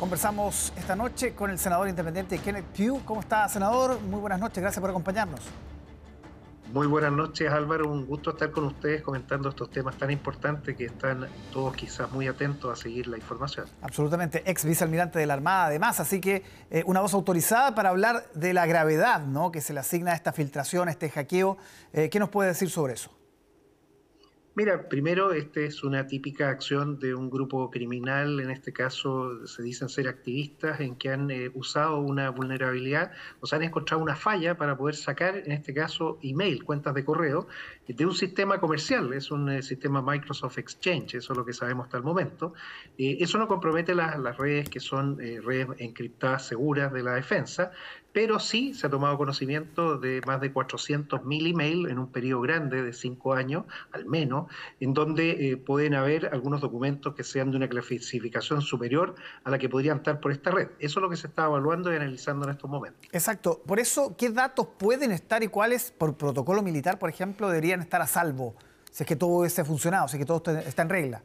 Conversamos esta noche con el senador independiente Kenneth Pugh. ¿Cómo está, senador? Muy buenas noches, gracias por acompañarnos. Muy buenas noches Álvaro, un gusto estar con ustedes comentando estos temas tan importantes que están todos quizás muy atentos a seguir la información. Absolutamente, ex vicealmirante de la Armada además, así que eh, una voz autorizada para hablar de la gravedad ¿no? que se le asigna a esta filtración, a este hackeo. Eh, ¿Qué nos puede decir sobre eso? Mira, primero, esta es una típica acción de un grupo criminal, en este caso se dicen ser activistas, en que han eh, usado una vulnerabilidad o se han encontrado una falla para poder sacar, en este caso, email, cuentas de correo, de un sistema comercial, es un eh, sistema Microsoft Exchange, eso es lo que sabemos hasta el momento. Eh, eso no compromete las redes que son redes encriptadas seguras de la defensa, pero sí se ha tomado conocimiento de más de 400.000 emails en un periodo grande de cinco años, al menos, en donde eh, pueden haber algunos documentos que sean de una clasificación superior a la que podrían estar por esta red. Eso es lo que se está evaluando y analizando en estos momentos. Exacto. Por eso, ¿qué datos pueden estar y cuáles, por protocolo militar, por ejemplo, deberían estar a salvo? Si es que todo ese ha funcionado, si es que todo está en regla.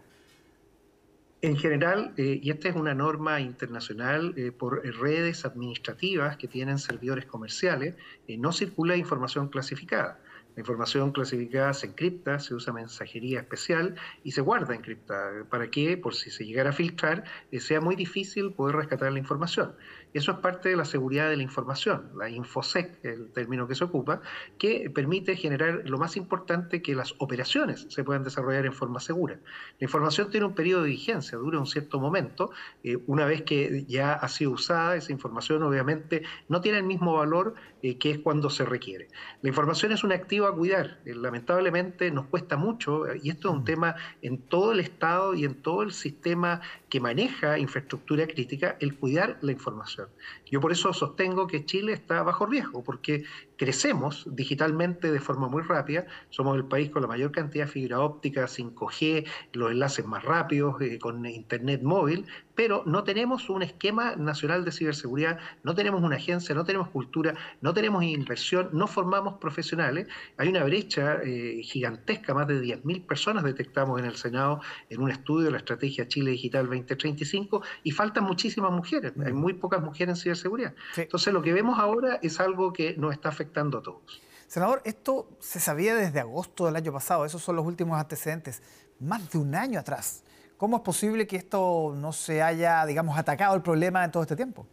En general, eh, y esta es una norma internacional, eh, por redes administrativas que tienen servidores comerciales, eh, no circula información clasificada. La información clasificada se encripta, se usa mensajería especial y se guarda encriptada para que, por si se llegara a filtrar, sea muy difícil poder rescatar la información. Eso es parte de la seguridad de la información, la InfoSec, el término que se ocupa, que permite generar lo más importante, que las operaciones se puedan desarrollar en forma segura. La información tiene un periodo de vigencia, dura un cierto momento. Eh, una vez que ya ha sido usada, esa información obviamente no tiene el mismo valor eh, que es cuando se requiere. La información es un activo a cuidar. Eh, lamentablemente nos cuesta mucho, y esto es un tema en todo el Estado y en todo el sistema que maneja infraestructura crítica, el cuidar la información. Yo por eso sostengo que Chile está bajo riesgo, porque crecemos digitalmente de forma muy rápida, somos el país con la mayor cantidad de fibra óptica, 5G, los enlaces más rápidos, eh, con Internet móvil, pero no tenemos un esquema nacional de ciberseguridad, no tenemos una agencia, no tenemos cultura, no tenemos inversión, no formamos profesionales. Hay una brecha eh, gigantesca, más de 10.000 personas detectamos en el Senado en un estudio de la Estrategia Chile Digital 2035 y faltan muchísimas mujeres, hay muy pocas mujeres en ciberseguridad. Entonces lo que vemos ahora es algo que nos está afectando a todos. Senador, esto se sabía desde agosto del año pasado, esos son los últimos antecedentes, más de un año atrás. ¿Cómo es posible que esto no se haya, digamos, atacado el problema en todo este tiempo?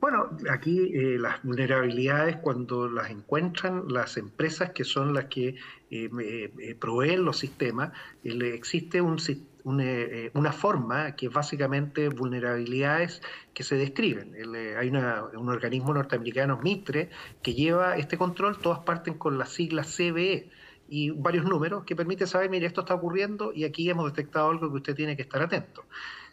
Bueno, aquí eh, las vulnerabilidades cuando las encuentran las empresas que son las que eh, eh, proveen los sistemas, existe una forma que es básicamente vulnerabilidades que se describen. hay un organismo norteamericano, MITRE, que lleva este control, todas parten con la sigla CBE y varios números que permite saber, mire, esto está ocurriendo y aquí hemos detectado algo que usted tiene que estar atento.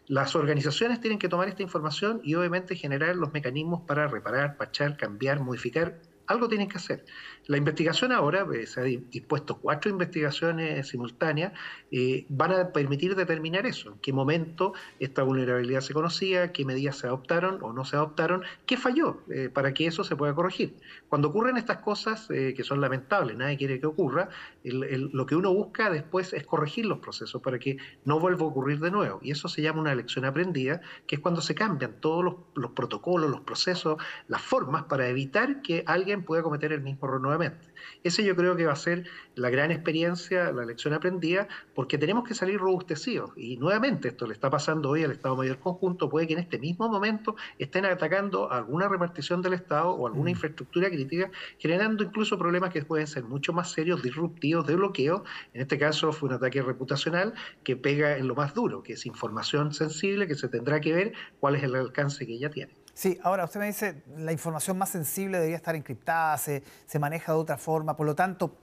Las organizaciones tienen que tomar esta información y obviamente generar los mecanismos para reparar, pachar, cambiar, modificar algo tienen que hacer. La investigación ahora, eh, se ha dispuesto cuatro investigaciones simultáneas, eh, van a permitir determinar eso, en qué momento esta vulnerabilidad se conocía, qué medidas se adoptaron o no se adoptaron, qué falló, eh, para que eso se pueda corregir. Cuando ocurren estas cosas que son lamentables, nadie quiere que ocurra, lo que uno busca después es corregir los procesos para que no vuelva a ocurrir de nuevo. Y eso se llama una lección aprendida, que es cuando se cambian todos los protocolos, los procesos, las formas para evitar que alguien puede cometer el mismo error nuevamente. Ese yo creo que va a ser la gran experiencia, la lección aprendida, porque tenemos que salir robustecidos. Y nuevamente esto le está pasando hoy al Estado Mayor Conjunto, puede que en este mismo momento estén atacando alguna repartición del Estado o alguna mm. infraestructura crítica, generando incluso problemas que pueden ser mucho más serios, disruptivos, de bloqueo. En este caso fue un ataque reputacional que pega en lo más duro, que es información sensible que se tendrá que ver cuál es el alcance que ella tiene. Sí, ahora usted me dice, la información más sensible debería estar encriptada, se, maneja de otra forma, por lo tanto,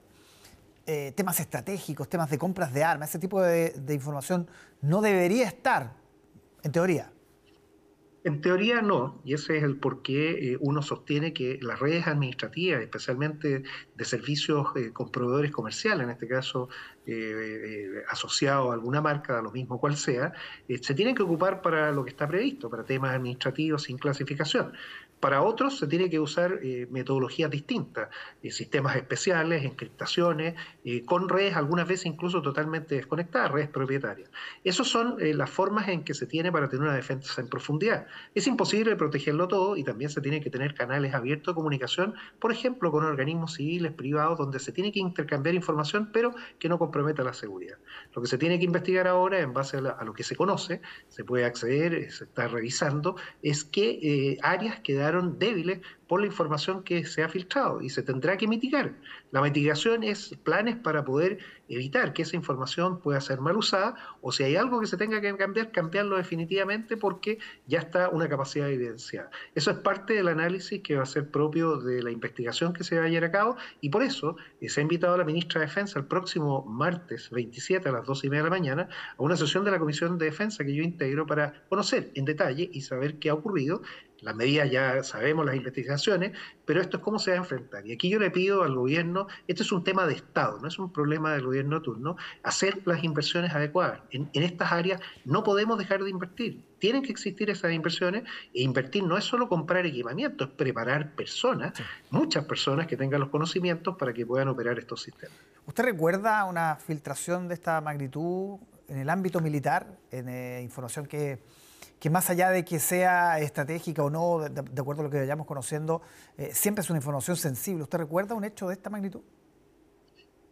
eh, temas estratégicos, temas de compras de armas, ese tipo de, información no debería estar, en teoría. En teoría no, y ese es el por qué eh, uno sostiene que las redes administrativas, especialmente de servicios eh, con proveedores comerciales, en este caso asociado a alguna marca, a lo mismo cual sea, se tienen que ocupar para lo que está previsto, para temas administrativos sin clasificación. Para otros se tiene que usar eh, metodologías distintas, eh, sistemas especiales, encriptaciones, eh, con redes algunas veces incluso totalmente desconectadas, redes propietarias. Esas son las formas en que se tiene para tener una defensa en profundidad. Es imposible protegerlo todo y también se tiene que tener canales abiertos de comunicación, por ejemplo, con organismos civiles, privados, donde se tiene que intercambiar información, pero que no comprometa la seguridad. Lo que se tiene que investigar ahora, en base a, lo que se conoce, se puede acceder, se está revisando, es qué áreas quedaron débiles por la información que se ha filtrado y se tendrá que mitigar. La mitigación es planes para poder evitar que esa información pueda ser mal usada o si hay algo que se tenga que cambiar, cambiarlo definitivamente porque ya está una capacidad evidenciada. Eso es parte del análisis que va a ser propio de la investigación que se va a llevar a cabo y por eso eh, se ha invitado a la ministra de Defensa el próximo martes 27 a las 12 y media de la mañana a una sesión de la Comisión de Defensa que yo integro para conocer en detalle y saber qué ha ocurrido las medidas ya sabemos, las investigaciones, pero esto es cómo se va a enfrentar. Y aquí yo le pido al gobierno, este es un tema de Estado, no es un problema del gobierno turno, hacer las inversiones adecuadas. En, estas áreas no podemos dejar de invertir. Tienen que existir esas inversiones e invertir no es solo comprar equipamiento, es preparar personas, muchas personas que tengan los conocimientos para que puedan operar estos sistemas. ¿Usted recuerda una filtración de esta magnitud en el ámbito militar, en eh, información que que más allá de que sea estratégica o no, de, acuerdo a lo que vayamos conociendo, eh, siempre es una información sensible. ¿Usted recuerda un hecho de esta magnitud?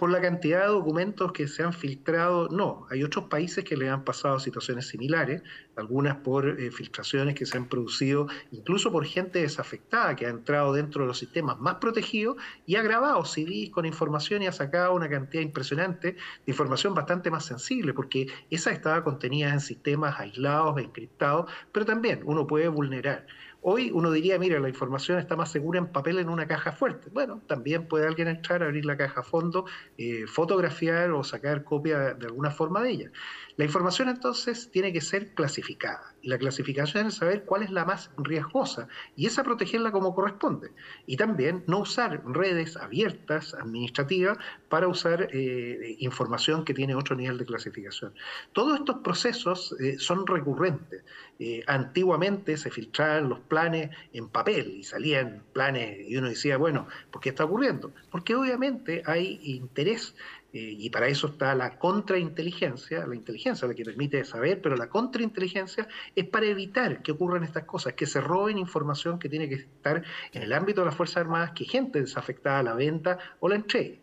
Por la cantidad de documentos que se han filtrado, no. Hay otros países que le han pasado situaciones similares, algunas por eh, filtraciones que se han producido incluso por gente desafectada que ha entrado dentro de los sistemas más protegidos y ha grabado CDs con información y ha sacado una cantidad impresionante de información bastante más sensible, porque esa estaba contenida en sistemas aislados, encriptados, pero también uno puede vulnerar. Hoy uno diría, mira, la información está más segura en papel en una caja fuerte. Bueno, también puede alguien entrar, abrir la caja a fondo, eh, fotografiar o sacar copia de alguna forma de ella. La información entonces tiene que ser clasificada la clasificación es saber cuál es la más riesgosa y esa protegerla como corresponde. Y también no usar redes abiertas, administrativas, para usar eh, información que tiene otro nivel de clasificación. Todos estos procesos eh, son recurrentes. Eh, antiguamente se filtraban los planes en papel y salían planes y uno decía, bueno, ¿por qué está ocurriendo? Porque obviamente hay interés eh, y para eso está la contrainteligencia, la inteligencia la que permite saber, pero la contrainteligencia es para evitar que ocurran estas cosas, que se roben información que tiene que estar en el ámbito de las Fuerzas Armadas, que gente desafectada la venta o la entregue.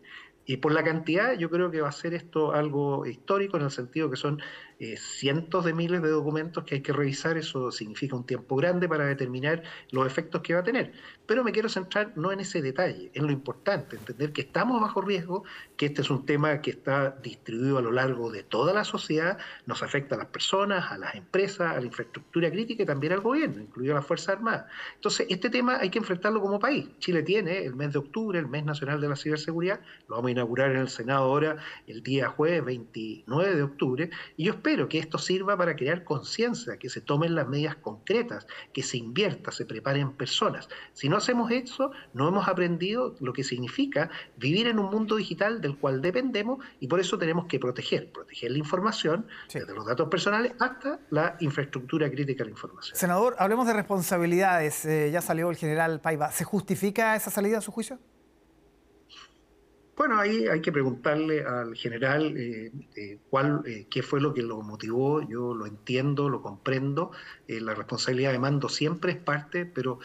Y por la cantidad, yo creo que va a ser esto algo histórico en el sentido que son eh, cientos de miles de documentos que hay que revisar, eso significa un tiempo grande para determinar los efectos que va a tener. Pero me quiero centrar no en ese detalle, en lo importante, entender que estamos bajo riesgo, que este es un tema que está distribuido a lo largo de toda la sociedad, nos afecta a las personas, a las empresas, a la infraestructura crítica y también al gobierno, incluido a las Fuerzas Armadas. Entonces, este tema hay que enfrentarlo como país. Chile tiene el mes de octubre, el mes nacional de la ciberseguridad, lo vamos a inaugurar en el Senado ahora el día jueves 29 de octubre, y yo espero que esto sirva para crear conciencia, que se tomen las medidas concretas, que se invierta, se preparen personas. Si no hacemos eso, no hemos aprendido lo que significa vivir en un mundo digital del cual dependemos y por eso tenemos que proteger, proteger la información, desde los datos personales hasta la infraestructura crítica de la información. Senador, hablemos de responsabilidades. Eh, ya salió el general Paiva. ¿Se justifica esa salida a su juicio? Bueno, ahí hay que preguntarle al general eh, eh, cuál, eh, qué fue lo que lo motivó. Yo lo entiendo, lo comprendo. la responsabilidad de mando siempre es parte, pero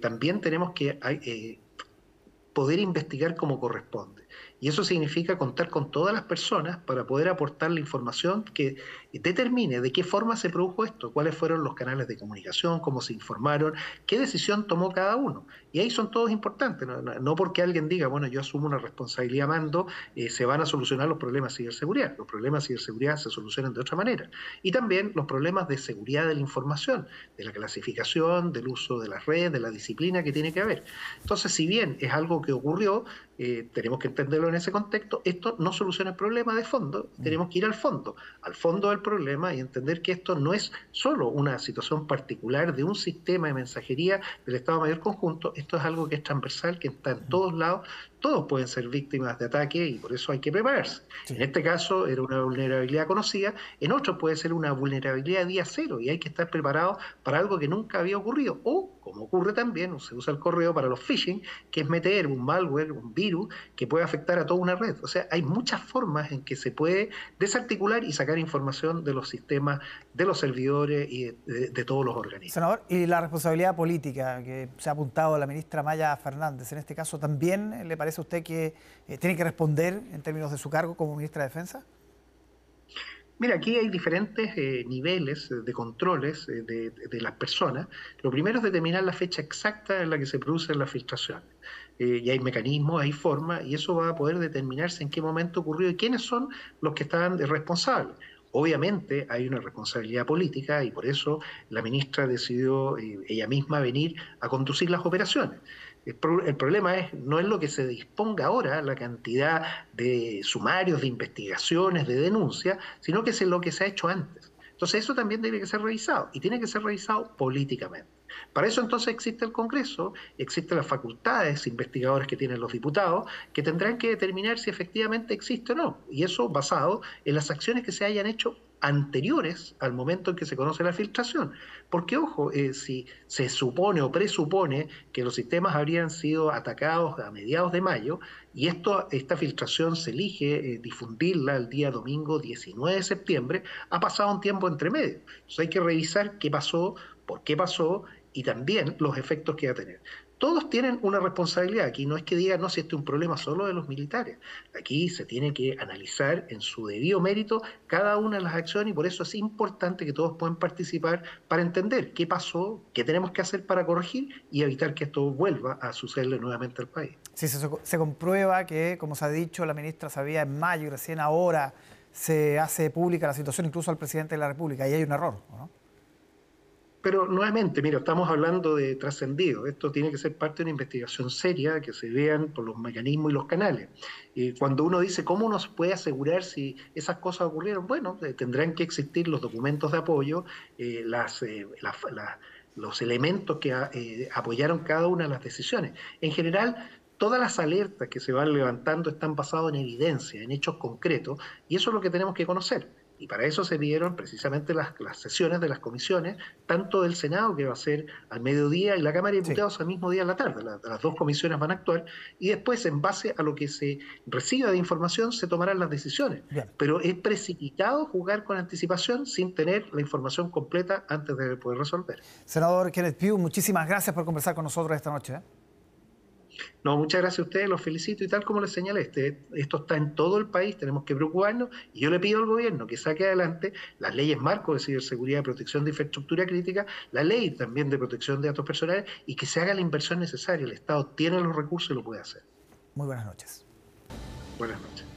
también tenemos que poder investigar como corresponde. Y eso significa contar con todas las personas para poder aportar la información que determine de qué forma se produjo esto, cuáles fueron los canales de comunicación, cómo se informaron, qué decisión tomó cada uno. Y ahí son todos importantes, no, porque alguien diga, bueno, yo asumo una responsabilidad mando, eh, se van a solucionar los problemas de ciberseguridad. Los problemas de ciberseguridad se solucionan de otra manera. Y también los problemas de seguridad de la información, de la clasificación, del uso de las redes, de la disciplina que tiene que haber. Entonces, si bien es algo que ocurrió, eh, tenemos que entenderlo en ese contexto, esto no soluciona el problema de fondo, mm. tenemos que ir al fondo, al fondo del problema y entender que esto no es solo una situación particular de un sistema de mensajería del Estado Mayor Conjunto, esto es algo que es transversal, que está en mm. todos lados, todos pueden ser víctimas de ataque y por eso hay que prepararse. En este caso era una vulnerabilidad conocida, en otros puede ser una vulnerabilidad día cero y hay que estar preparado para algo que nunca había ocurrido. O, como ocurre también, se usa el correo para los phishing, que es meter un malware, un virus que puede afectar a toda una red. O sea, hay muchas formas en que se puede desarticular y sacar información de los sistemas, de los servidores y de, todos los organismos. Senador, y la responsabilidad política que se ha apuntado la ministra Maya Fernández, en este caso también le parece a usted que eh, tiene que responder en términos de su cargo como ministra de Defensa? Mira, aquí hay diferentes eh, niveles de controles eh, de, las personas. Lo primero es determinar la fecha exacta en la que se producen las filtraciones. Eh, y hay mecanismos, hay formas, y eso va a poder determinarse en qué momento ocurrió y quiénes son los que estaban responsables. Obviamente hay una responsabilidad política y por eso la ministra decidió ella misma venir a conducir las operaciones. El, problema es, no es lo que se disponga ahora, la cantidad de sumarios, de investigaciones, de denuncias, sino que es lo que se ha hecho antes. Entonces eso también tiene que ser revisado y tiene que ser revisado políticamente. Para eso entonces existe el Congreso, existen las facultades investigadoras que tienen los diputados, que tendrán que determinar si efectivamente existe o no. Y eso basado en las acciones que se hayan hecho anteriores al momento en que se conoce la filtración. Porque, ojo, eh, si se supone o presupone que los sistemas habrían sido atacados a mediados de mayo, y esto, esta filtración se elige eh, difundirla el día domingo 19 de septiembre, ha pasado un tiempo entre medio. Entonces hay que revisar qué pasó, por qué pasó y también los efectos que va a tener todos tienen una responsabilidad. Aquí no es que digan, no, si este es un problema solo de los militares. Aquí se tiene que analizar en su debido mérito cada una de las acciones y por eso es importante que todos puedan participar para entender qué pasó, qué tenemos que hacer para corregir y evitar que esto vuelva a sucederle nuevamente al país. Sí, se, se comprueba que, como se ha dicho, la ministra sabía en mayo y recién ahora se hace pública la situación incluso al presidente de la República y hay un error, ¿no? Pero nuevamente, mira, estamos hablando de trascendido. Esto tiene que ser parte de una investigación seria, que se vean por los mecanismos y los canales. Y cuando uno dice cómo uno puede asegurar si esas cosas ocurrieron, bueno, eh, tendrán que existir los documentos de apoyo, eh, eh, los elementos que apoyaron cada una de las decisiones. En general, todas las alertas que se van levantando están basadas en evidencia, en hechos concretos, y eso es lo que tenemos que conocer. Y para eso se vieron precisamente las, sesiones de las comisiones, tanto del Senado, que va a ser al mediodía, y la Cámara de Diputados al mismo día a la tarde. las dos comisiones van a actuar y después, en base a lo que se reciba de información, se tomarán las decisiones. Pero es precipitado jugar con anticipación sin tener la información completa antes de poder resolver. Senador Kenneth Pugh, muchísimas gracias por conversar con nosotros esta noche. ¿eh? No, muchas gracias a ustedes, los felicito y tal como les señalé, este, esto está en todo el país, tenemos que preocuparnos y yo le pido al gobierno que saque adelante las leyes marco de ciberseguridad y protección de infraestructura crítica, la ley también de protección de datos personales y que se haga la inversión necesaria. El Estado tiene los recursos y lo puede hacer. Muy buenas noches. Buenas noches.